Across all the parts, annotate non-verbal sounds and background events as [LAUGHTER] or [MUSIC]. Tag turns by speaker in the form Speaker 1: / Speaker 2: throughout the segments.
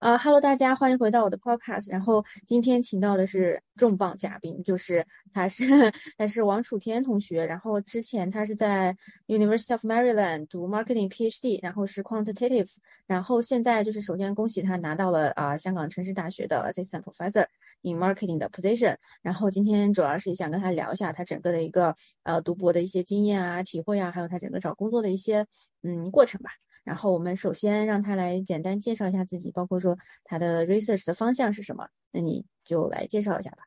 Speaker 1: 呃哈喽，大家欢迎回到我的 podcast。然后今天请到的是重磅嘉宾，就是他是他是王楚天同学。然后之前他是在 University of Maryland 读 marketing PhD，然后是 quantitative。然后现在就是首先恭喜他拿到了啊香港城市大学的 assistant professor in marketing 的 position。然后今天主要是想跟他聊一下他整个的一个呃读博的一些经验啊、体会啊，还有他整个找工作的一些嗯过程吧。然后我们首先让他来简单介绍一下自己，包括说他的 research 的方向是什么。那你就来介绍一下吧。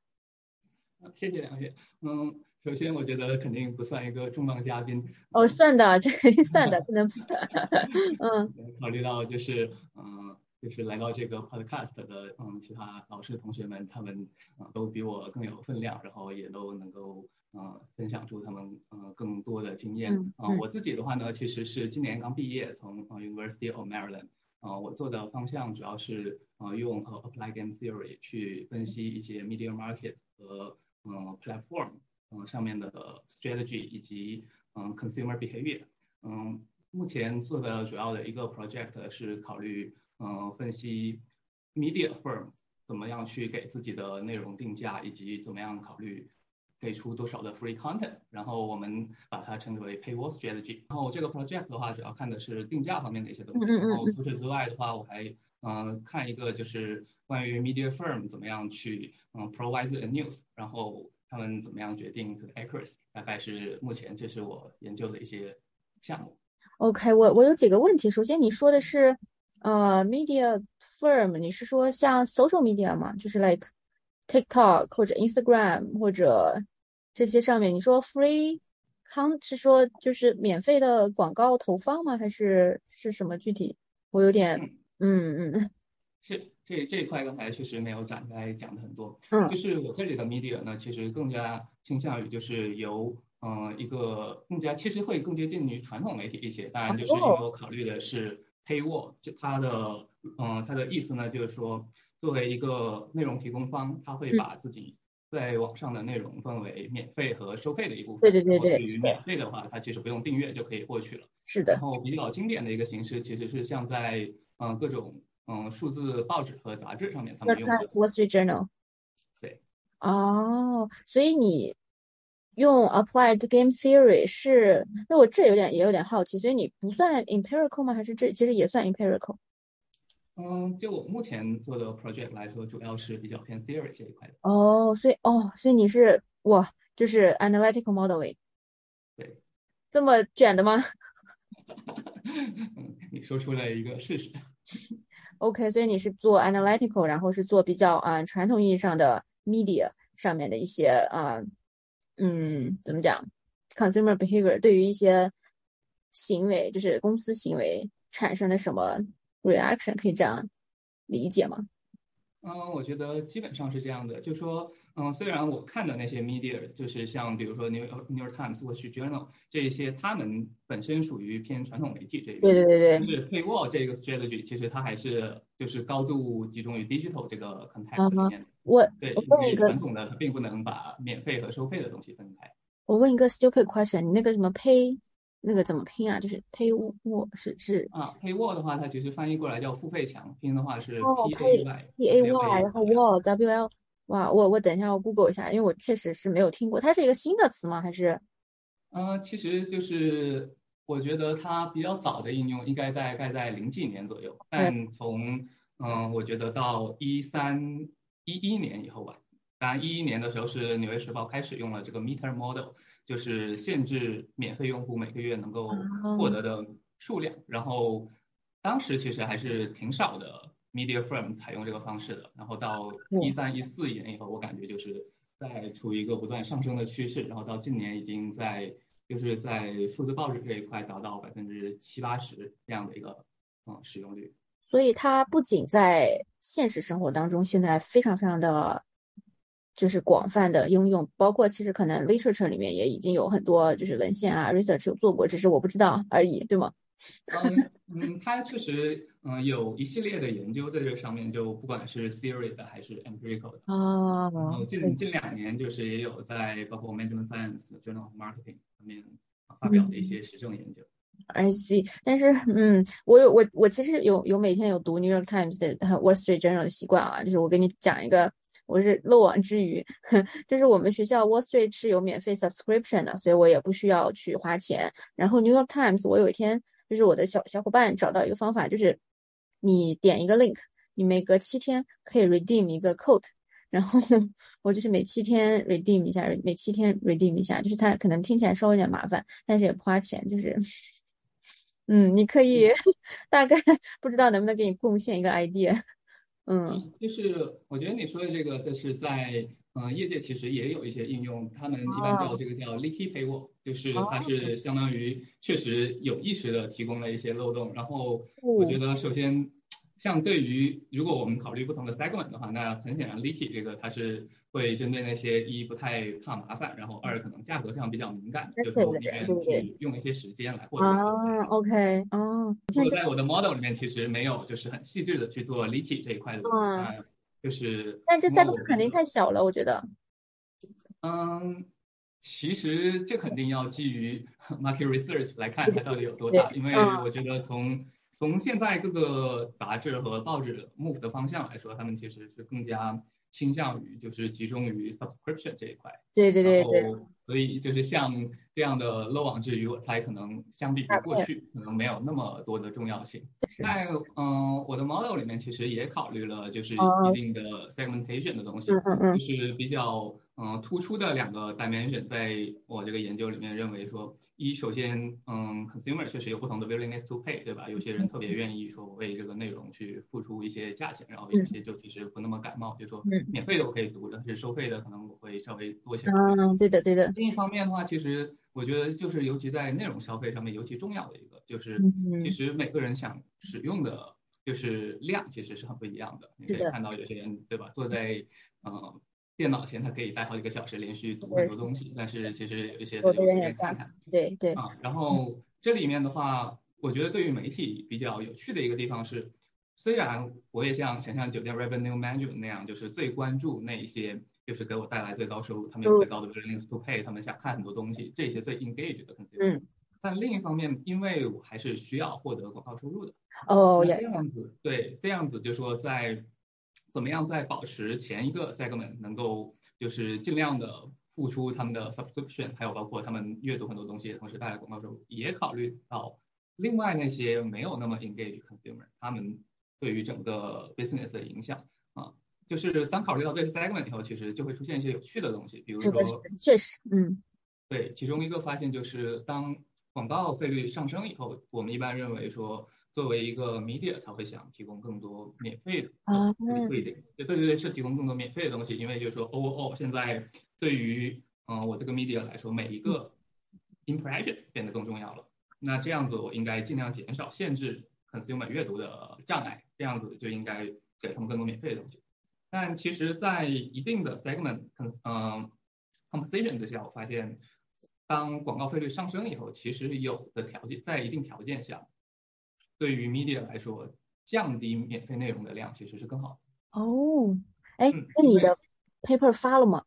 Speaker 2: 谢谢梁雪。嗯，首先我觉得肯定不算一个重磅嘉宾。
Speaker 1: 哦，算的，这肯定算的，不能不算。[LAUGHS] 嗯。
Speaker 2: 考虑到就是，嗯，就是来到这个 podcast 的，嗯，其他老师同学们，他们啊都比我更有分量，然后也都能够。呃，分享出他们呃更多的经验啊。我自己的话呢，其实是今年刚毕业，从呃 University of Maryland。啊，我做的方向主要是呃用呃 Applied Game Theory 去分析一些 Media Market 和呃 Platform 嗯上面的 Strategy 以及嗯 Consumer Behavior。嗯，目前做的主要的一个 Project 是考虑嗯分析 Media Firm 怎么样去给自己的内容定价，以及怎么样考虑。给出多少的 free content，然后我们把它称之为 paywall strategy。然后这个 project 的话，主要看的是定价方面的一些东西。然后除此之外的话，我还嗯看一个就是关于 media firm 怎么样去嗯 provide the news，然后他们怎么样决定这个 accuracy。大概是目前这是我研究的一些项目。
Speaker 1: OK，我我有几个问题。首先你说的是呃 media firm，你是说像 social media 吗？就是 like TikTok 或者 Instagram 或者这些上面，你说 free con 是说就是免费的广告投放吗？还是是什么具体？我有点嗯嗯，
Speaker 2: 是 [LAUGHS] 这这一块刚才确实没有展开讲的很多。
Speaker 1: 嗯，
Speaker 2: 就是我这里的 media 呢，其实更加倾向于就是由嗯一个更加其实会更接近于传统媒体一些。当然，就是因为我考虑的是 paywall，就它的嗯它的意思呢，就是说。作为一个内容提供方，他会把自己在网上的内容分为免费和收费的一部分。
Speaker 1: 对对对对。
Speaker 2: 对于免费的话，它其实不用订阅就可以获取了。
Speaker 1: 是的。
Speaker 2: 然后比较经典的一个形式，其实是像在嗯各种嗯数字报纸和杂志上面他们用的。
Speaker 1: Wall Street Journal。
Speaker 2: 对。
Speaker 1: 哦，所以你用 Applied Game Theory 是？那我这有点也有点好奇，所以你不算 empirical 吗？还是这其实也算 empirical？
Speaker 2: 嗯，就我目前做的 project 来说，主要是比较偏 theory 这一块的。
Speaker 1: 哦，所以哦，所以你是哇，就是 analytical modeling。
Speaker 2: 对。
Speaker 1: 这么卷的吗？[LAUGHS]
Speaker 2: 你说出来一个试试。[LAUGHS]
Speaker 1: OK，所以你是做 analytical，然后是做比较啊传统意义上的 media 上面的一些啊，嗯，怎么讲，consumer behavior 对于一些行为，就是公司行为产生的什么？reaction 可以这样理解吗？
Speaker 2: 嗯，我觉得基本上是这样的，就说，嗯，虽然我看的那些 media，就是像比如说 New New York Times 或是 Journal 这一些，他们本身属于偏传统媒体这一
Speaker 1: 对对对对。
Speaker 2: 就是 paywall 这个 strategy，其实它还是就是高度集中于 digital 这个 context 里面。
Speaker 1: 我
Speaker 2: 对，
Speaker 1: 我问一个
Speaker 2: 传统的，它并不能把免费和收费的东西分开。
Speaker 1: 我问一个 stupid question，你那个什么 pay？那个怎么拼啊？就是 paywall 是是
Speaker 2: 啊，paywall 的话，它其实翻译过来叫付费墙，拼的话是
Speaker 1: p a y p a y，然后 wall w l，哇，我我等一下我 Google 一下，因为我确实是没有听过，它是一个新的词吗？还是？
Speaker 2: 嗯，其实就是我觉得它比较早的应用应该大概在零几年左右，但从嗯，我觉得到一三一一年以后吧，当然一一年的时候是纽约时报开始用了这个 meter model。就是限制免费用户每个月能够获得的数量，然后当时其实还是挺少的 media firm 采用这个方式的，然后到一三一四年以后，我感觉就是在处于一个不断上升的趋势，然后到近年已经在就是在数字报纸这一块达到百分之七八十这样的一个嗯使用率。
Speaker 1: 所以它不仅在现实生活当中现在非常非常的。就是广泛的应用，包括其实可能 literature 里面也已经有很多就是文献啊 research 有做过，只是我不知道而已，对吗？
Speaker 2: 嗯嗯，它确实嗯有一系列的研究在这上面，就不管是 theory 的还是 empirical 的。
Speaker 1: 哦。
Speaker 2: 然后近近两年就是也有在包括 management science journal of marketing 上面发表的一些实证研究。
Speaker 1: I see，但是嗯，我有我我其实有有每天有读 New York Times 的 Wall Street Journal 的习惯啊，就是我给你讲一个，我是漏网之鱼，[LAUGHS] 就是我们学校 Wall Street 是有免费 subscription 的，所以我也不需要去花钱。然后 New York Times 我有一天就是我的小小伙伴找到一个方法，就是你点一个 link，你每隔七天可以 redeem 一个 code。然后我就是每七天 redeem 一下，每七天 redeem 一下，就是它可能听起来稍微有点麻烦，但是也不花钱，就是，嗯，你可以大概不知道能不能给你贡献一个 idea，
Speaker 2: 嗯，就是我觉得你说的这个，就是在嗯业界其实也有一些应用，他们一般叫这个叫 leaky paywall，就是它。是相当于确实有意识的提供了一些漏洞，然后我觉得首先。像对于如果我们考虑不同的 segment 的话，那很显然 Leaky 这个它是会针对那些一不太怕麻烦，然后二可能价格上比较敏感，就是我宁愿去用一些时间来获得。
Speaker 1: 啊，OK，哦。
Speaker 2: 我在我的 model 里面其实没有就是很细致的去做 Leaky 这一块的，嗯，就是。
Speaker 1: 但这 segment 肯定太小了，我觉得。
Speaker 2: 嗯，其实这肯定要基于 market research 来看它到底有多大，因为我觉得从从现在各个杂志和报纸 move 的方向来说，他们其实是更加倾向于就是集中于 subscription 这一块。
Speaker 1: 对对对对。
Speaker 2: 所以就是像这样的漏网之鱼，我猜可能相比于过去可能没有那么多的重要性。在嗯，我的 model 里面其实也考虑了就是一定的 segmentation 的东西，就是比较嗯突出的两个 dimension，在我这个研究里面认为说。一，首先，嗯，consumer 确实有不同的 willingness to pay，对吧？有些人特别愿意说为这个内容去付出一些价钱，然后有些就其实不那么感冒，就说免费的我可以读，但是收费的可能我会稍微多一些。
Speaker 1: 嗯，对的，对的。
Speaker 2: 另一方面的话，其实我觉得就是尤其在内容消费上面尤其重要的一个，就是其实每个人想使用的就是量其实是很不一样的。你可以看到有些人，对吧？坐在嗯。电脑前，他可以待好几个小时，连续读很多东西。但是其实有一些，
Speaker 1: 有的人也看看。对对。
Speaker 2: 啊，然后这里面的话，我觉得对于媒体比较有趣的一个地方是，虽然我也像想象酒店 revenue management 那样，就是最关注那一些，就是给我带来最高收入，他们有最高的 willingness to pay，他们想看很多东西，这些最 engage 的 consumer。嗯。但另一方面，因为我还是需要获得广告收入的。
Speaker 1: 哦，
Speaker 2: 这样子，对，这样子就说在。怎么样在保持前一个 segment 能够就是尽量的付出他们的 subscription，还有包括他们阅读很多东西，同时带来广告收入，也考虑到另外那些没有那么 engage consumer，他们对于整个 business 的影响啊，就是当考虑到这个 segment 以后，其实就会出现一些有趣的东西，比如说
Speaker 1: 确实，嗯，
Speaker 2: 对，其中一个发现就是当广告费率上升以后，我们一般认为说。作为一个 media，他会想提供更多免费的啊，不一定，对对对，是提供更多免费的东西，因为就是说，overall 现在对于嗯我这个 media 来说，每一个 impression 变得更重要了。那这样子，我应该尽量减少限制 consumer 阅读的障碍，这样子就应该给他们更多免费的东西。但其实，在一定的 segment 嗯 composition 之下，我发现，当广告费率上升以后，其实有的条件，在一定条件下。对于 media 来说，降低免费内容的量其实是更好
Speaker 1: 的。哦，哎，那你的 paper 发了吗？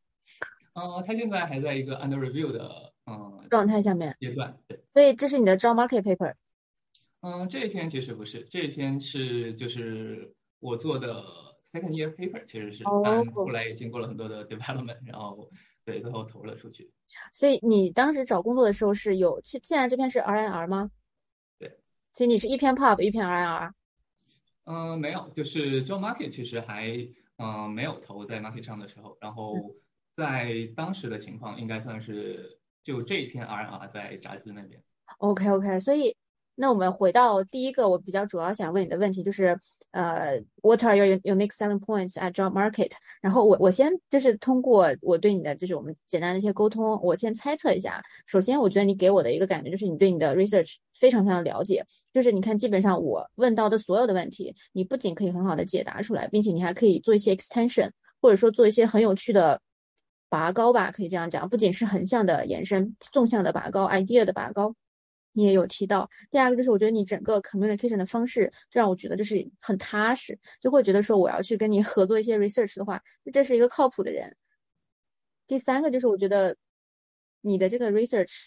Speaker 2: 嗯，它现在还在一个 under review 的嗯
Speaker 1: 状态下面
Speaker 2: 阶段。对，
Speaker 1: 所以这是你的 job market paper。
Speaker 2: 嗯，这一篇其实不是，这一篇是就是我做的 second year paper，其实是，但后来也经过了很多的 development，然后对最后投了出去。
Speaker 1: 所以你当时找工作的时候是有，现现在这篇是 RNR 吗？所以你是一篇 pop 一篇 RNR，
Speaker 2: 嗯，没有，就是 job market 其实还嗯没有投在 market 上的时候，然后在当时的情况应该算是就这一篇 RNR 在杂志那边。
Speaker 1: OK OK，所以。那我们回到第一个，我比较主要想问你的问题就是，呃，What are your unique selling points at job market？然后我我先就是通过我对你的就是我们简单的一些沟通，我先猜测一下。首先，我觉得你给我的一个感觉就是你对你的 research 非常非常了解，就是你看基本上我问到的所有的问题，你不仅可以很好的解答出来，并且你还可以做一些 extension，或者说做一些很有趣的拔高吧，可以这样讲，不仅是横向的延伸，纵向的拔高，idea 的拔高。你也有提到，第二个就是我觉得你整个 communication 的方式，就让我觉得就是很踏实，就会觉得说我要去跟你 [LAUGHS] 合作一些 research 的话，这是一个靠谱的人。第三个就是我觉得你的这个 research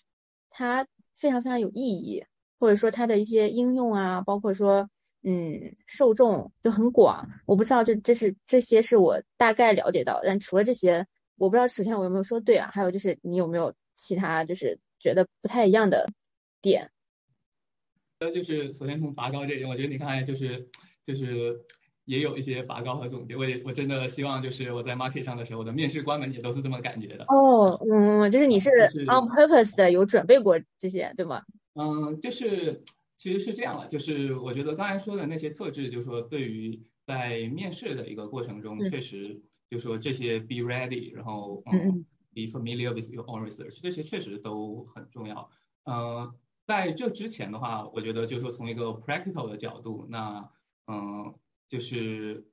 Speaker 1: 它非常非常有意义，或者说它的一些应用啊，包括说嗯受众就很广。我不知道，就这是这些是我大概了解到，但除了这些，我不知道首先我有没有说对啊？还有就是你有没有其他就是觉得不太一样的点？
Speaker 2: 呃，就是首先从拔高这点，我觉得你看就是就是也有一些拔高和总结。我也我真的希望就是我在 market 上的时候，我的面试官们也都是这么感觉的。
Speaker 1: 哦，嗯，就是你是 on purpose 的，有准备过这些，对吗？
Speaker 2: 嗯，就是其实是这样了，就是我觉得刚才说的那些特质，就是说对于在面试的一个过程中，确实就说这些 be ready，然后嗯 be familiar with your own research，这些确实都很重要。嗯。在这之前的话，我觉得就是说从一个 practical 的角度，那嗯，就是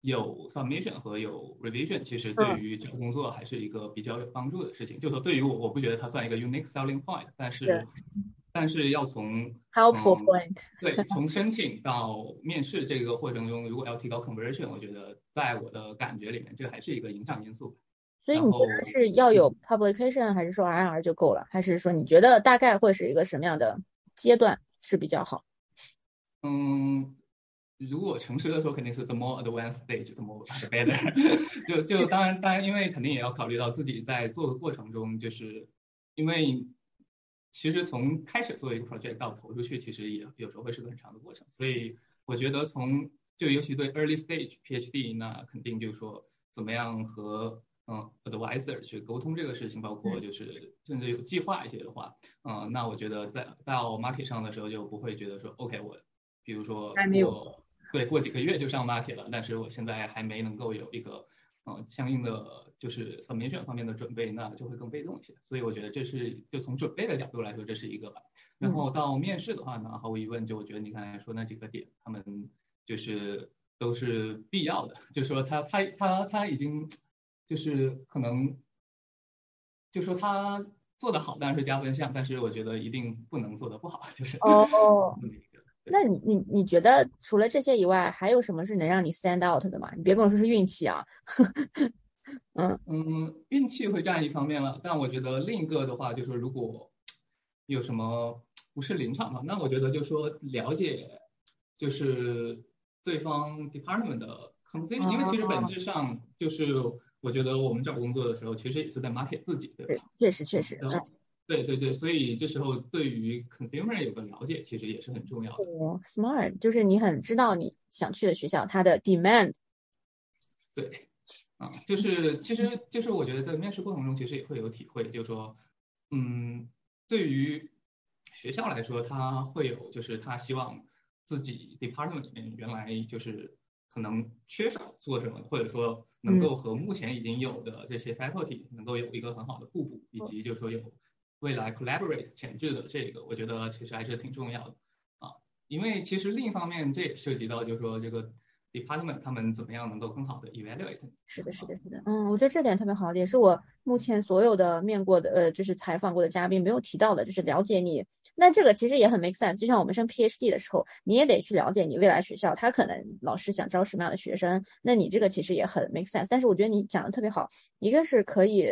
Speaker 2: 有 submission 和有 revision，其实对于找工作还是一个比较有帮助的事情。就说对于我，我不觉得它算一个 unique selling point，但是但是要从
Speaker 1: helpful point，
Speaker 2: 对，从申请到面试这个过程中，如果要提高 conversion，我觉得在我的感觉里面，这还是一个影响因素。
Speaker 1: 所以你觉得是要有 publication 还是说 IR 就够了？还是说你觉得大概会是一个什么样的阶段是比较好？
Speaker 2: 嗯，如果诚实的说，肯定是 the more advanced stage the more the better。[LAUGHS] 就就当然当然，因为肯定也要考虑到自己在做的过程中，就是因为其实从开始做一个 project 到投出去，其实也有时候会是个很长的过程。所以我觉得从就尤其对 early stage PhD，那肯定就是说怎么样和嗯，advisor 去沟通这个事情，包括就是甚至有计划一些的话，嗯，那我觉得在到 market 上的时候就不会觉得说，OK，我比如说我对过几个月就上 market 了，但是我现在还没能够有一个嗯相应的就是 submission 方面的准备，那就会更被动一些。所以我觉得这是就从准备的角度来说，这是一个吧。然后到面试的话呢，毫无疑问，就我觉得你刚才说那几个点，他们就是都是必要的，[LAUGHS] 就说他他他他已经。就是可能，就说他做的好当然是加分项，但是我觉得一定不能做的不好，就是
Speaker 1: 哦。那你你你觉得除了这些以外，还有什么是能让你 stand out 的吗？你别跟我说是运气啊。[LAUGHS]
Speaker 2: 嗯嗯，运气会占一方面了，但我觉得另一个的话，就是如果有什么不是临场嘛，那我觉得就说了解就是对方 department 的 concept，因为其实本质上就是。我觉得我们找工作的时候，其实也是在 market 自己，对吧？
Speaker 1: 确实确实。
Speaker 2: 对对对，所以这时候对于 consumer 有个了解，其实也是很重要的。
Speaker 1: Smart 就是你很知道你想去的学校它的 demand。
Speaker 2: 对，啊，就是其实就是我觉得在面试过程中，其实也会有体会，就是说，嗯，对于学校来说，他会有就是他希望自己 department 里面原来就是。可能缺少做什么，或者说能够和目前已经有的这些 faculty 能够有一个很好的互补，以及就是说有未来 collaborate 潜质的这个，我觉得其实还是挺重要的啊。因为其实另一方面，这也涉及到就是说这个。Department 他们怎么样能够更好的 evaluate？
Speaker 1: 是的，是的，是的，嗯，我觉得这点特别好，也是我目前所有的面过的，呃，就是采访过的嘉宾没有提到的，就是了解你。那这个其实也很 make sense，就像我们升 PhD 的时候，你也得去了解你未来学校，他可能老师想招什么样的学生，那你这个其实也很 make sense。但是我觉得你讲的特别好，一个是可以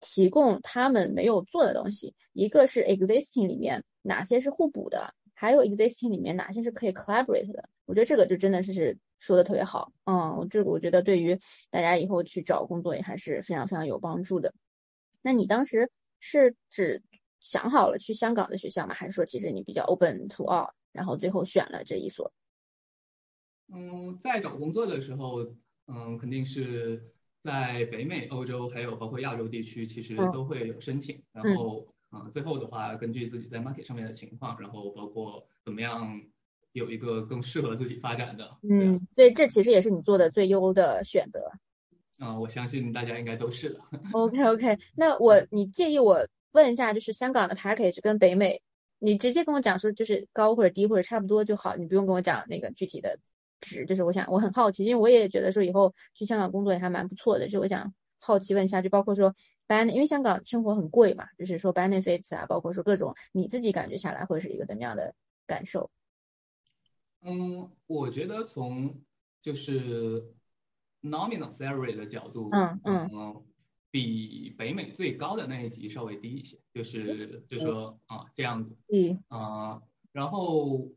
Speaker 1: 提供他们没有做的东西，一个是 existing 里面哪些是互补的，还有 existing 里面哪些是可以 collaborate 的。我觉得这个就真的是。说的特别好，嗯，这个我觉得对于大家以后去找工作也还是非常非常有帮助的。那你当时是只想好了去香港的学校吗？还是说其实你比较 open to all，然后最后选了这一所？
Speaker 2: 嗯，在找工作的时候，嗯，肯定是在北美、欧洲，还有包括亚洲地区，其实都会有申请。然后，嗯，最后的话，根据自己在 market 上面的情况，然后包括怎么样。有一个更适合自己发展的，
Speaker 1: 嗯，对，这其实也是你做的最优的选择。
Speaker 2: 嗯，我相信大家应该都是的。[LAUGHS]
Speaker 1: OK OK，那我你介意我问一下，就是香港的 package 跟北美，你直接跟我讲说就是高或者低或者差不多就好，你不用跟我讲那个具体的值。就是我想我很好奇，因为我也觉得说以后去香港工作也还蛮不错的，就我想好奇问一下，就包括说 ben，因为香港生活很贵嘛，就是说 benefits 啊，包括说各种你自己感觉下来会是一个怎么样的感受？
Speaker 2: 嗯，我觉得从就是 nominal salary 的角度，
Speaker 1: 嗯嗯，
Speaker 2: 比北美最高的那一级稍微低一些，就是就说啊这样子，
Speaker 1: 嗯
Speaker 2: 啊，然后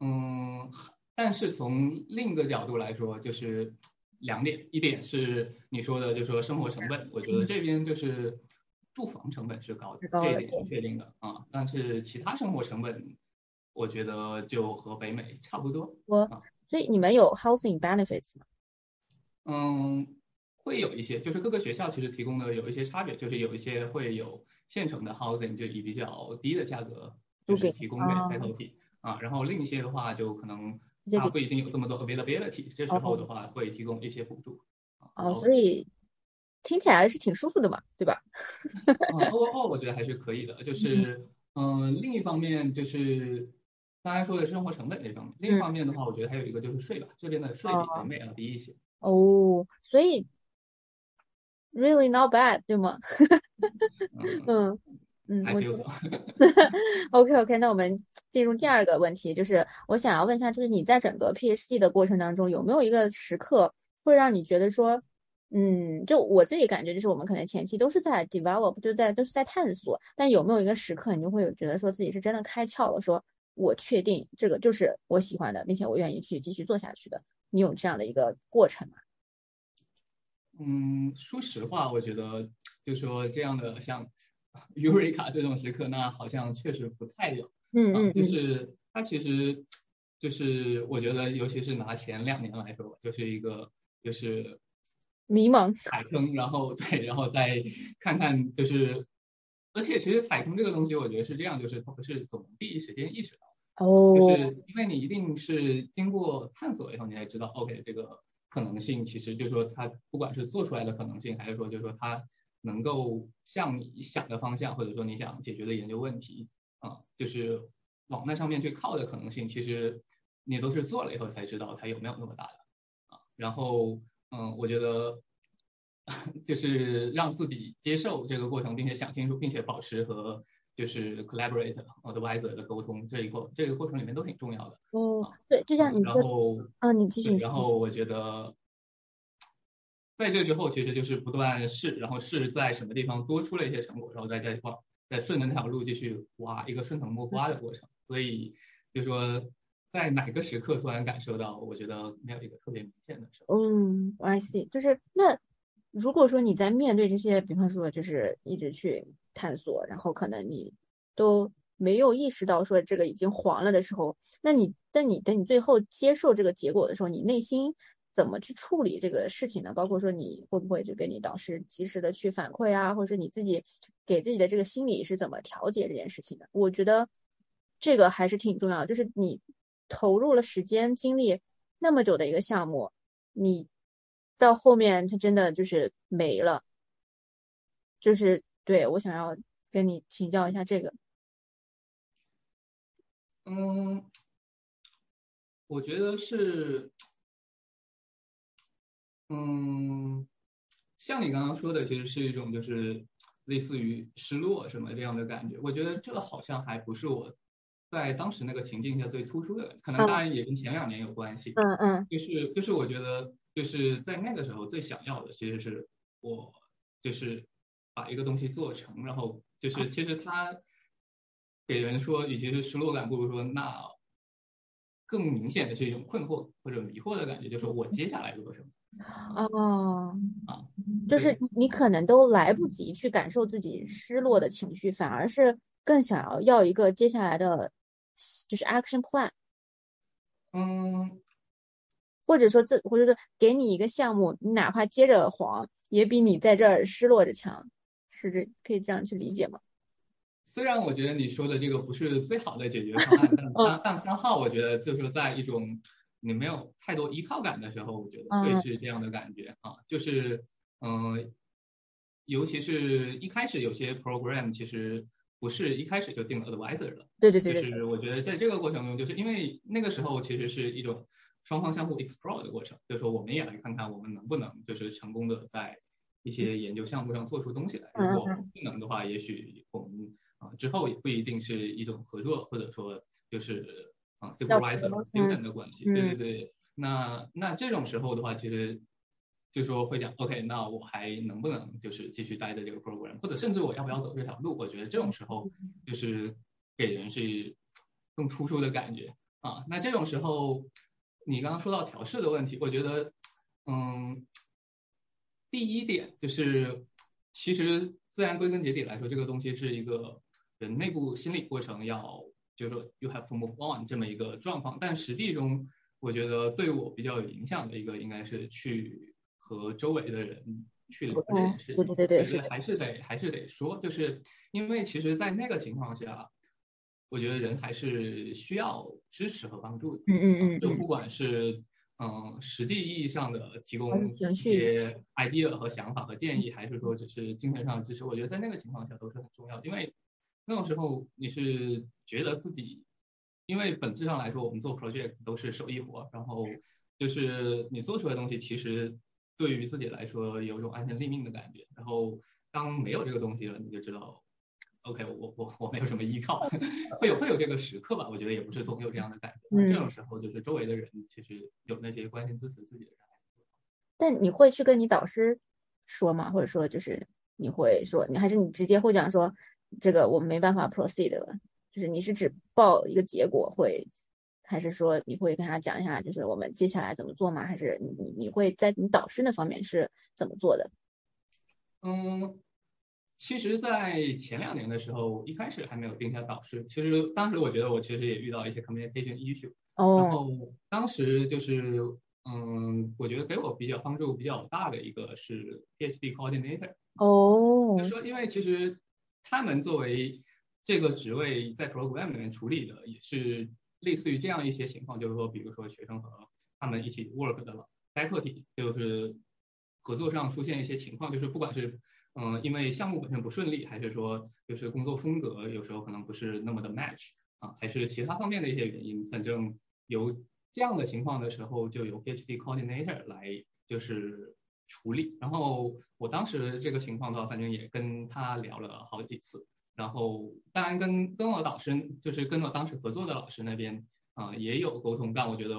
Speaker 2: 嗯，但是从另一个角度来说，就是两点，一点是你说的，就说生活成本，我觉得这边就是住房成本是高的，这一点是确定的啊，但是其他生活成本，我觉得就和北美差不多。
Speaker 1: 我所以你们有 housing benefits 吗？
Speaker 2: 嗯。会有一些，就是各个学校其实提供的有一些差别，就是有一些会有现成的 housing，就以比较低的价格就是提供给 faculty 啊，然后另一些的话就可能它不一定有这么多 availability，这时候的话会提供一些补助。
Speaker 1: 哦，所以听起来是挺舒服的嘛，对吧？
Speaker 2: 哦哦，我觉得还是可以的，就是嗯，另一方面就是刚才说的生活成本这方面，另一方面的话，我觉得还有一个就是税吧，这边的税比北美要低一些。
Speaker 1: 哦，所以。Really not bad，对吗？[LAUGHS] 嗯嗯，OK [LAUGHS] [LAUGHS] OK，那我们进入第二个问题，就是我想要问一下，就是你在整个 PhD 的过程当中，有没有一个时刻会让你觉得说，嗯，就我自己感觉，就是我们可能前期都是在 develop，就在都是在探索，但有没有一个时刻，你就会有觉得说自己是真的开窍了，说我确定这个就是我喜欢的，并且我愿意去继续做下去的，你有这样的一个过程吗？
Speaker 2: 嗯，说实话，我觉得就说这样的像尤瑞卡这种时刻，那好像确实不太有。
Speaker 1: 嗯嗯，
Speaker 2: 就是它其实就是我觉得，尤其是拿前两年来说，就是一个就是
Speaker 1: 迷茫
Speaker 2: 踩坑，然后 [LAUGHS] 对，然后再看看就是，而且其实踩坑这个东西，我觉得是这样，就是它不是总第一时间意识到，
Speaker 1: 哦，
Speaker 2: 就是因为你一定是经过探索以后，你才知道，OK 这个。可能性其实就是说，它不管是做出来的可能性，还是说就是说它能够向你想的方向，或者说你想解决的研究问题啊，就是往那上面去靠的可能性，其实你都是做了以后才知道它有没有那么大的啊。然后嗯，我觉得 [LAUGHS] 就是让自己接受这个过程，并且想清楚，并且保持和。就是 collaborate advisor 的沟通这一过这个过程里面都挺重要的。
Speaker 1: 哦，对，就像你
Speaker 2: 然后
Speaker 1: 啊，你继续。
Speaker 2: 然后我觉得，在这之后，其实就是不断试，然后试在什么地方多出了一些成果，然后再再往再顺着那条路继续挖一个顺藤摸瓜的过程。所以就说，在哪个时刻突然感受到，我觉得没有一个特别明显的时候。
Speaker 1: 嗯，I see，就是那如果说你在面对这些，比方说就是一直去。探索，然后可能你都没有意识到说这个已经黄了的时候，那你但你等你最后接受这个结果的时候，你内心怎么去处理这个事情呢？包括说你会不会就跟你导师及时的去反馈啊，或者说你自己给自己的这个心理是怎么调节这件事情的？我觉得这个还是挺重要的，就是你投入了时间精力那么久的一个项目，你到后面他真的就是没了，就是。对，我想要跟你请教一下这个。
Speaker 2: 嗯，我觉得是，嗯，像你刚刚说的，其实是一种就是类似于失落什么这样的感觉。我觉得这好像还不是我在当时那个情境下最突出的，可能当然也跟前两年有关系。
Speaker 1: 嗯嗯。
Speaker 2: 就是就是我觉得就是在那个时候最想要的，其实是我就是。把一个东西做成，然后就是其实他给人说，与其是失落感，不如说那更明显的是一种困惑或者迷惑的感觉，就是我接下来做什么？
Speaker 1: 哦，
Speaker 2: 啊，
Speaker 1: 就是你你可能都来不及去感受自己失落的情绪，反而是更想要要一个接下来的，就是 action plan。
Speaker 2: 嗯，
Speaker 1: 或者说这，或者说给你一个项目，你哪怕接着黄，也比你在这儿失落着强。是这可以这样去理解吗？
Speaker 2: 虽然我觉得你说的这个不是最好的解决方案，但 [LAUGHS] 但三号我觉得就是在一种你没有太多依靠感的时候，我觉得会是这样的感觉啊，就是嗯，尤其是一开始有些 program 其实不是一开始就定了 advisor 的，
Speaker 1: 对对对，
Speaker 2: 就是我觉得在这个过程中，就是因为那个时候其实是一种双方相互 explore 的过程，就是说我们也来看看我们能不能就是成功的在。一些研究项目上做出东西来，如果不能的话，也许我们啊之后也不一定是一种合作，或者说就是啊 supervisor student 的关系。对对对，那那这种时候的话，其实就说会讲，OK，那我还能不能就是继续待在这个 program，或者甚至我要不要走这条路？我觉得这种时候就是给人是更突出的感觉啊。那这种时候，你刚刚说到调试的问题，我觉得，嗯，第一点就是，其实自然归根结底来说，这个东西是一个人内部心理过程，要就是说 you have to move on 这么一个状况，但实际中。我觉得对我比较有影响的一个，应该是去和周围的人去聊这件事情。
Speaker 1: 对对对
Speaker 2: 对，还是得还是得说，就是因为其实，在那个情况下，我觉得人还是需要支持和帮助的。
Speaker 1: 嗯嗯嗯。
Speaker 2: 就不管是嗯实际意义上的提供一些 idea 和想法和建议，还是说只是精神上的支持，我觉得在那个情况下都是很重要的。因为那种时候你是觉得自己。因为本质上来说，我们做 project 都是手艺活，然后就是你做出来的东西，其实对于自己来说有一种安身立命的感觉。然后当没有这个东西了，你就知道，OK，我我我没有什么依靠，会有会有这个时刻吧？我觉得也不是总有这样的感觉。这种时候，就是周围的人其实有那些关心支持自己的人。
Speaker 1: 但你会去跟你导师说吗？或者说，就是你会说，你还是你直接会讲说，这个我们没办法 proceed 了。就是你是只报一个结果会，还是说你会跟他讲一下，就是我们接下来怎么做吗？还是你你你会在你导师那方面是怎么做的？
Speaker 2: 嗯，其实，在前两年的时候，一开始还没有定下导师。其实当时我觉得我其实也遇到一些 communication issue，然后当时就是嗯，我觉得给我比较帮助比较大的一个是 PhD coordinator。
Speaker 1: 哦，
Speaker 2: 就说因为其实他们作为这个职位在 program 里面处理的也是类似于这样一些情况，就是说，比如说学生和他们一起 work 的 faculty，就是合作上出现一些情况，就是不管是嗯因为项目本身不顺利，还是说就是工作风格有时候可能不是那么的 match 啊，还是其他方面的一些原因，反正有这样的情况的时候，就由 PhD coordinator 来就是处理。然后我当时这个情况的话，反正也跟他聊了好几次。然后，当然跟跟我导师，就是跟我当时合作的老师那边啊，也有沟通，但我觉得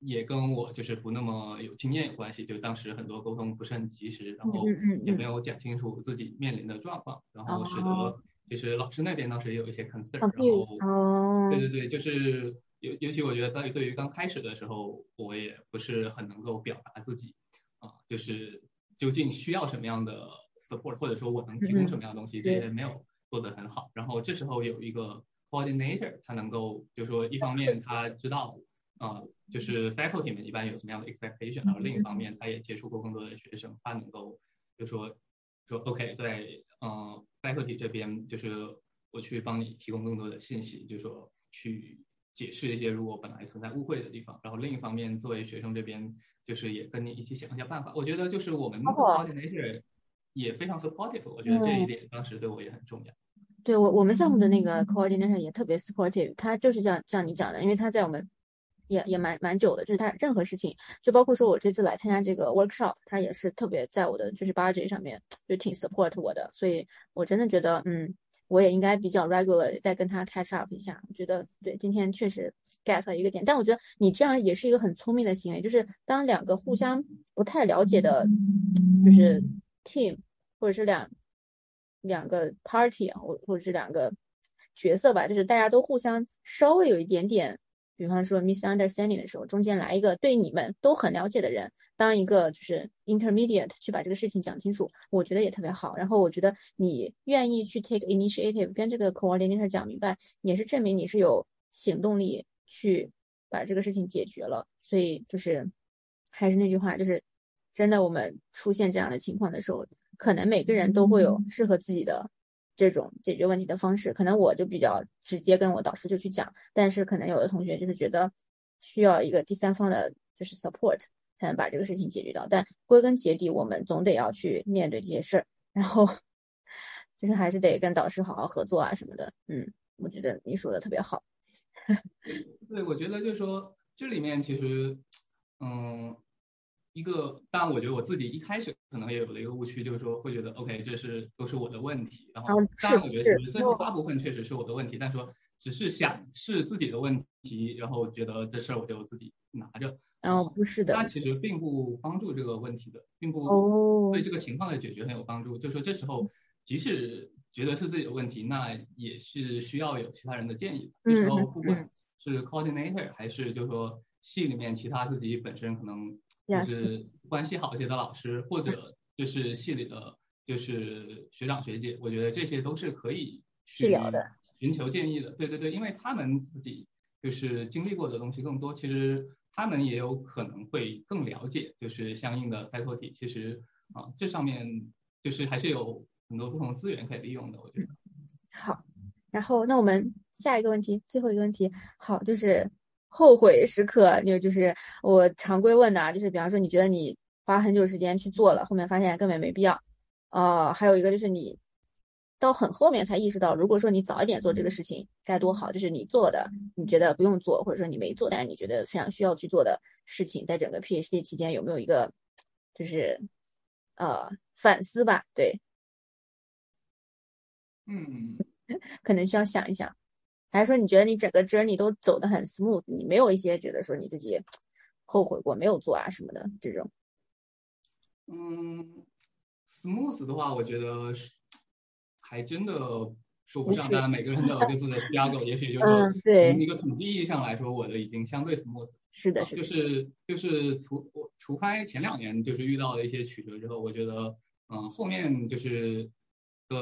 Speaker 2: 也跟我就是不那么有经验有关系，就当时很多沟通不是很及时，然后也没有讲清楚自己面临的状况，然后使得就是老师那边当时也有一些 concern，然后对对对，就是尤尤其我觉得在对于刚开始的时候，我也不是很能够表达自己啊，就是究竟需要什么样的 support，或者说我能提供什么样的东西，这些没有。做得很好，然后这时候有一个 coordinator，他能够就是说一方面他知道啊，就是 faculty 们一般有什么样的 expectation，然后另一方面他也接触过更多的学生，他能够就说说 OK，在嗯 faculty 这边就是我去帮你提供更多的信息，就是说去解释一些如果本来存在误会的地方，然后另一方面作为学生这边就是也跟你一起想一下办法。我觉得就是我们 coordinator。也非常 supportive，我觉得这一点当时对我也很重要。
Speaker 1: 对我我们项目的那个 coordinator 也特别 supportive，他就是像像你讲的，因为他在我们也也蛮蛮久的，就是他任何事情，就包括说我这次来参加这个 workshop，他也是特别在我的就是 budget 上面就挺 support 我的，所以我真的觉得嗯，我也应该比较 regular 再跟他 catch up 一下。我觉得对今天确实 get 了一个点，但我觉得你这样也是一个很聪明的行为，就是当两个互相不太了解的，就是 team。或者是两两个 party，或或者是两个角色吧，就是大家都互相稍微有一点点，比方说 misunderstanding 的时候，中间来一个对你们都很了解的人，当一个就是 intermediate 去把这个事情讲清楚，我觉得也特别好。然后我觉得你愿意去 take initiative 跟这个 coordinator 讲明白，也是证明你是有行动力去把这个事情解决了。所以就是还是那句话，就是真的我们出现这样的情况的时候。可能每个人都会有适合自己的这种解决问题的方式，可能我就比较直接跟我导师就去讲，但是可能有的同学就是觉得需要一个第三方的，就是 support 才能把这个事情解决到。但归根结底，我们总得要去面对这些事儿，然后 [LAUGHS] 就是还是得跟导师好好合作啊什么的。嗯，我觉得你说的特别好。[LAUGHS]
Speaker 2: 对，我觉得就是说这里面其实，嗯。一个，但我觉得我自己一开始可能也有了一个误区，就是说会觉得 OK，这是都是我的问题。然后，当然我觉得其实最后大部分确实是我的问题，但说只是想是自己的问题，然后觉得这事儿我就自己拿着
Speaker 1: 然后不是的，
Speaker 2: 它其实并不帮助这个问题的，并不
Speaker 1: 哦
Speaker 2: 对这个情况的解决很有帮助。就说这时候，即使觉得是自己的问题，那也是需要有其他人的建议的。这时候
Speaker 1: 嗯
Speaker 2: 不管是 coordinator 还是就是说系里面其他自己本身可能
Speaker 1: 呀
Speaker 2: 就是关系好一些的老师，或者就是系里的就是学长学姐，我觉得这些都是可以去
Speaker 1: 聊的
Speaker 2: 寻求建议的。对对对，因为他们自己就是经历过的东西更多，其实他们也有可能会更了解，就是相应的 faculty。其实啊，这上面就是还是有很多不同的资源可以利用的，我觉得。
Speaker 1: 好，然后那我们下一个问题，最后一个问题，好，就是后悔时刻，就就是我常规问的啊，就是比方说你觉得你花很久时间去做了，后面发现根本没必要，呃，还有一个就是你到很后面才意识到，如果说你早一点做这个事情该多好，就是你做了的，你觉得不用做，或者说你没做，但是你觉得非常需要去做的事情，在整个 PhD 期间有没有一个就是呃反思吧？对。
Speaker 2: 嗯，[LAUGHS]
Speaker 1: 可能需要想一想，还是说你觉得你整个 journey 都走得很 smooth，你没有一些觉得说你自己后悔过没有做啊什么的这种？
Speaker 2: 嗯，smooth 的话，我觉得是还真的说不上。当然，每个人都有各自的 struggle，[LAUGHS] 也许就是从一个统计意义上来说，我的已经相对 smooth。
Speaker 1: 是的，
Speaker 2: 啊
Speaker 1: 是的，
Speaker 2: 就是就是除我除开前两年就是遇到了一些曲折之后，我觉得嗯后面就是的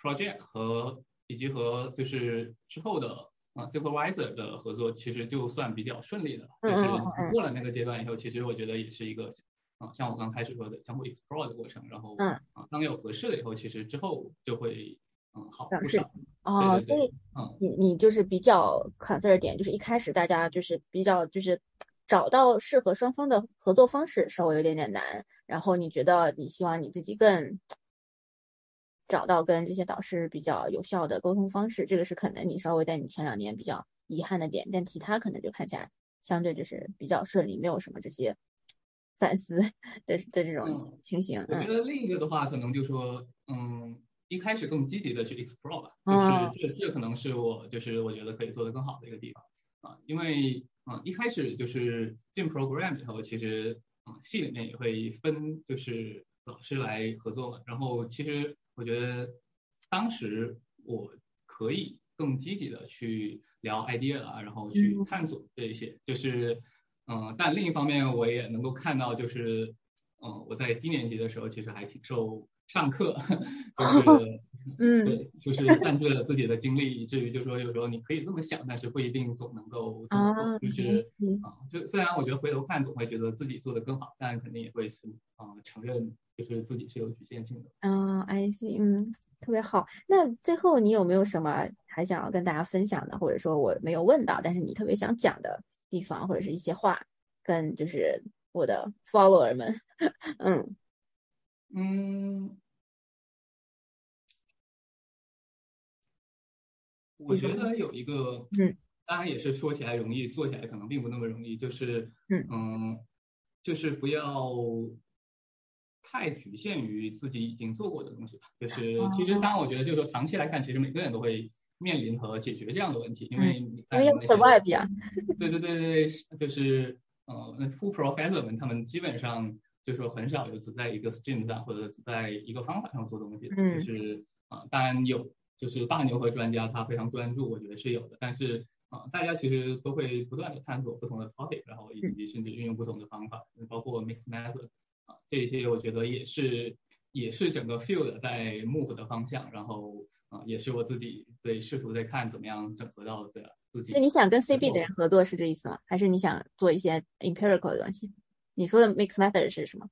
Speaker 2: project 和以及和就是之后的啊 supervisor 的合作，其实就算比较顺利的，就是过了那个阶段以后，其实我觉得也是一个啊像我刚开始说的相互 explore 的过程，然后
Speaker 1: 嗯。
Speaker 2: 啊当有合适了以后，其实之后就会嗯好不少。
Speaker 1: 哦，
Speaker 2: 对对
Speaker 1: 所以
Speaker 2: 嗯。
Speaker 1: 你你就是比较 concern 点，就是一开始大家就是比较就是找到适合双方的合作方式稍微有点点难，然后你觉得你希望你自己更找到跟这些导师比较有效的沟通方式，这个是可能你稍微在你前两年比较遗憾的点，但其他可能就看起来相对就是比较顺利，没有什么这些 [LAUGHS] 反思的的这种
Speaker 2: 嗯
Speaker 1: 情形，嗯
Speaker 2: 我觉得另一个的话，可能就说，嗯，一开始更积极的去 explore 吧，
Speaker 1: 哦
Speaker 2: 就是这这可能是我就是我觉得可以做得更好的一个地方啊，因为嗯一开始就是进 program 以后，其实啊系里面也会分就是老师来合作嘛，然后其实我觉得当时我可以更积极的去聊 idea 了，然后去
Speaker 1: 嗯
Speaker 2: 探索这一些，就是嗯，但另一方面我也能够看到就是。嗯，我在低年级的时候其实还挺受上课，[LAUGHS] 就是
Speaker 1: 嗯
Speaker 2: 对，就是占据了自己的精力，以至于就是说有时候你可以这么想，但是不一定总能够这么做。
Speaker 1: 啊，
Speaker 2: 就是
Speaker 1: 嗯
Speaker 2: 啊，就虽然我觉得回头看总会觉得自己做的更好，但肯定也会是啊承认就是自己是有局限性的。
Speaker 1: 啊，I see，嗯，特别好。那最后你有没有什么还想要跟大家分享的，或者说我没有问到，但是你特别想讲的地方，或者是一些话，跟就是我的 follower 们，[LAUGHS] 嗯
Speaker 2: 嗯，我觉得有一个，
Speaker 1: 嗯，
Speaker 2: 当然也是说起来容易，做起来可能并不那么容易，就是
Speaker 1: 嗯。
Speaker 2: 嗯，就是不要太局限于自己已经做过的东西吧。就是其实，
Speaker 1: 哦。
Speaker 2: 当然我觉得就是说长期来看，其实每个人都会面临和解决这样的问题，因为
Speaker 1: 因为要
Speaker 2: 看那些
Speaker 1: survive 呀，
Speaker 2: 对对对对，是就是呃，那 full professor 们他们基本上就是说很少有只在一个 stream 上或者只在一个方法上做东西就是啊、呃当然有就是大牛和专家他非常专注，我觉得是有的，但是啊、呃大家其实都会不断的探索不同的 topic，然后以及甚至运用不同的方法，包括 mix method 啊、这一些我觉得也是也是整个 field 在 move 的方向，然后啊、也是我自己对试图在看怎么样整合到的自己。
Speaker 1: 所以你想跟 CB 的人合作是这意思吗？还是你想做一些 empirical 的东西？你说的 mix method 是什么？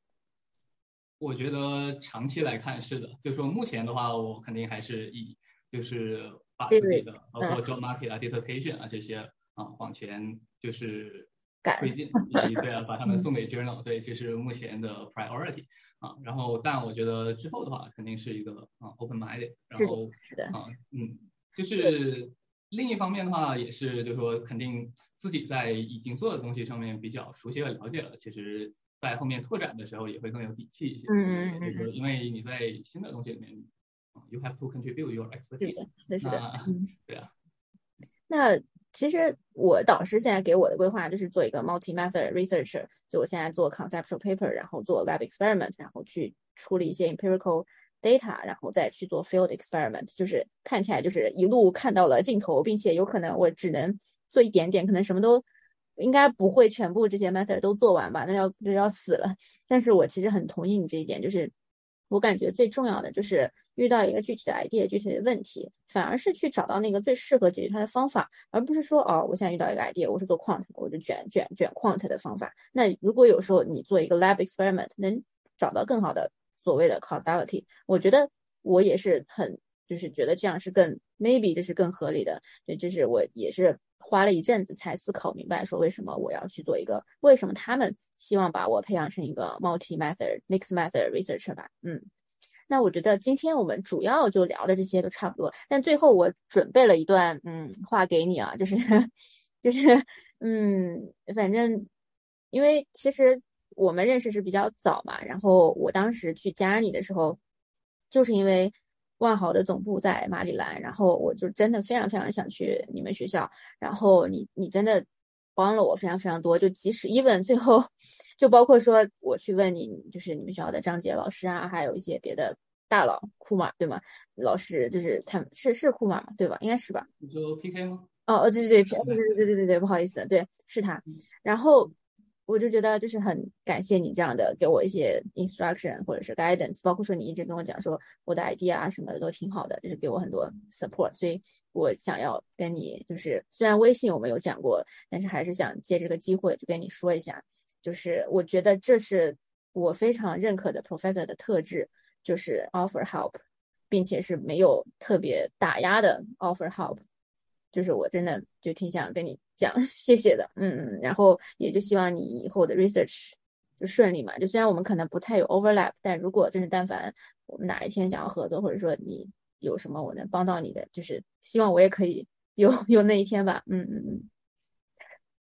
Speaker 2: 我觉得长期来看是的，就说目前的话，我肯定还是以就是把自己的包括 job market 啊、dissertation 啊这些啊往前就是
Speaker 1: 赶
Speaker 2: 推进，[LAUGHS] 以及对啊，把他们送给 journal，对，这是目前的 priority 啊。然后，但我觉得之后的话，肯定是一个啊 open minded，然
Speaker 1: 是的
Speaker 2: 后，
Speaker 1: 是的，
Speaker 2: 啊嗯，就是另一方面的话，也是就是说肯定自己在已经做的东西上面比较熟悉和了解了，其实。在后面拓展的时候也会更有底气一些，
Speaker 1: 嗯嗯嗯
Speaker 2: 就是说因为你在新的东西里面啊，you have to contribute your expertise，
Speaker 1: 的，是的，是的。[LAUGHS]
Speaker 2: 对啊，
Speaker 1: 那其实我导师现在给我的规划就是做一个 multi method researcher，就我现在做 conceptual paper，然后做 lab experiment，然后去处理一些 empirical data，然后再去做 field experiment，就是看起来就是一路看到了尽头，并且有可能我只能做一点点，可能什么都应该不会全部这些 method 都做完吧，那要就要死了。但是我其实很同意你这一点，就是。我感觉最重要的就是遇到一个具体的 idea、具体的问题，反而是去找到那个最适合解决它的方法，而不是说哦，我现在遇到一个 idea，我是做 quant，我就卷卷卷 quant 的方法。那如果有时候你做一个 lab experiment，能找到更好的所谓的 causality，我觉得我也是很就是觉得这样是更 maybe 这是更合理的。对，这是我也是花了一阵子才思考明白，说为什么我要去做一个，为什么他们。希望把我培养成一个 multi method mix method researcher 吧。嗯，那我觉得今天我们主要就聊的这些都差不多。但最后我准备了一段嗯话给你啊，就是 [LAUGHS] 就是嗯，反正因为其实我们认识是比较早嘛，然后我当时去加你的时候，就是因为万豪的总部在马里兰，然后我就真的非常非常想去你们学校，然后你你真的。帮了我非常非常多，就即使 even 最后，就包括说我去问你，就是你们学校的张杰老师啊，还有一些别的大佬库马对吗？老师就是他们是是库马嘛对吧？应该是吧？
Speaker 2: 你说 PK 吗？
Speaker 1: 哦哦对对对对对对对对对不好意思，对是他，然后。我就觉得就是很感谢你这样的给我一些 instruction 或者是 guidance，包括说你一直跟我讲说我的 idea 啊什么的都挺好的，就是给我很多 support。所以我想要跟你就是虽然微信我们有讲过，但是还是想借这个机会就跟你说一下，就是我觉得这是我非常认可的 professor 的特质，就是 offer help，并且是没有特别打压的 offer help。就是我真的就挺想跟你讲 [LAUGHS] 谢谢的，嗯嗯，然后也就希望你以后的 research 就顺利嘛。就虽然我们可能不太有 overlap，但如果真的但凡我们哪一天想要合作，或者说你有什么我能帮到你的，就是希望我也可以有 [LAUGHS] 有那一天吧。嗯嗯嗯。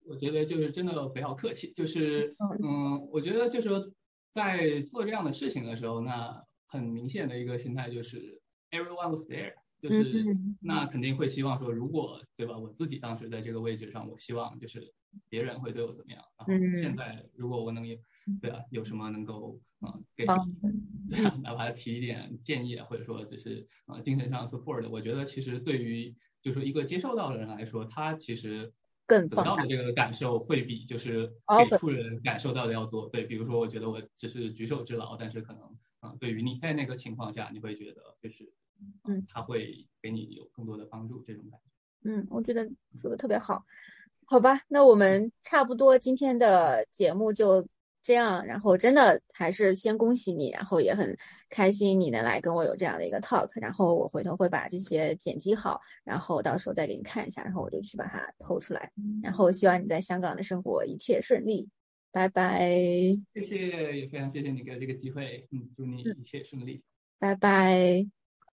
Speaker 2: 我觉得就是真的不要客气，就是嗯，我觉得就是说在做这样的事情的时候，那很明显的一个心态就是 everyone was there。就是那肯定会希望说，如果对吧，我自己当时在这个位置上，我希望就是别人会对我怎么样。然后现在如果我能有，对啊，有什么能够啊给，[LAUGHS] 对啊，哪怕提一点建议，或者说就是啊精神上 support，我觉得其实对于就是说一个接受到的人来说，他其实
Speaker 1: 更
Speaker 2: 得到的这个感受会比就是给出人感受到的要多。对，比如说我觉得我只是举手之劳，但是可能啊对于你在那个情况下，你会觉得就是。嗯，他会给你有更多的帮助，这种感觉。
Speaker 1: 嗯，我觉得说的特别好，好吧，那我们差不多今天的节目就这样。然后真的还是先恭喜你，然后也很开心你能来跟我有这样的一个 talk。然后我回头会把这些剪辑好，然后到时候再给你看一下，然后我就去把它投出来。然后希望你在香港的生活一切顺利，拜拜。
Speaker 2: 谢谢，也非常谢谢你给这个机会，嗯，祝你一切顺利，
Speaker 1: 拜拜。